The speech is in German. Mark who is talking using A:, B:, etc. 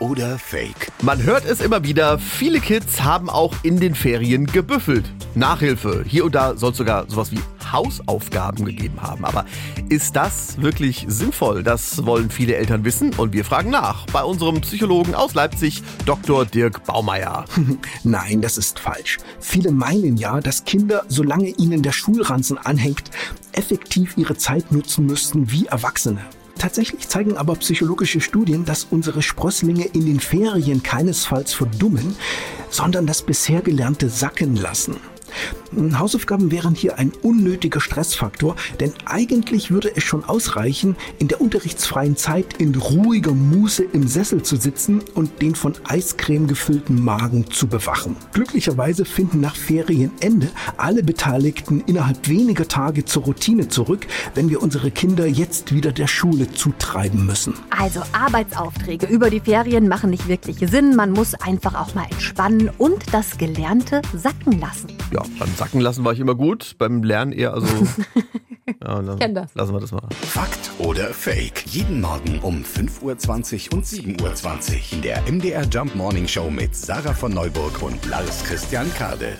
A: oder Fake?
B: Man hört es immer wieder, viele Kids haben auch in den Ferien gebüffelt. Nachhilfe. Hier und da soll es sogar sowas wie Hausaufgaben gegeben haben. Aber ist das wirklich sinnvoll? Das wollen viele Eltern wissen und wir fragen nach bei unserem Psychologen aus Leipzig, Dr. Dirk Baumeier.
C: Nein, das ist falsch. Viele meinen ja, dass Kinder, solange ihnen der Schulranzen anhängt, effektiv ihre Zeit nutzen müssten wie Erwachsene. Tatsächlich zeigen aber psychologische Studien, dass unsere Sprösslinge in den Ferien keinesfalls verdummen, sondern das bisher Gelernte sacken lassen. Hausaufgaben wären hier ein unnötiger Stressfaktor, denn eigentlich würde es schon ausreichen, in der unterrichtsfreien Zeit in ruhiger Muße im Sessel zu sitzen und den von Eiscreme gefüllten Magen zu bewachen. Glücklicherweise finden nach Ferienende alle Beteiligten innerhalb weniger Tage zur Routine zurück, wenn wir unsere Kinder jetzt wieder der Schule zutreiben müssen.
D: Also Arbeitsaufträge über die Ferien machen nicht wirklich Sinn. Man muss einfach auch mal entspannen und das Gelernte sacken lassen.
B: Ja, beim Sacken lassen war ich immer gut, beim Lernen eher also. ja, dann
D: Kenn das.
B: Lassen wir das mal.
A: Fakt oder Fake? Jeden Morgen um 5.20 Uhr und 7.20 Uhr in der MDR Jump Morning Show mit Sarah von Neuburg und Lars Christian Kade.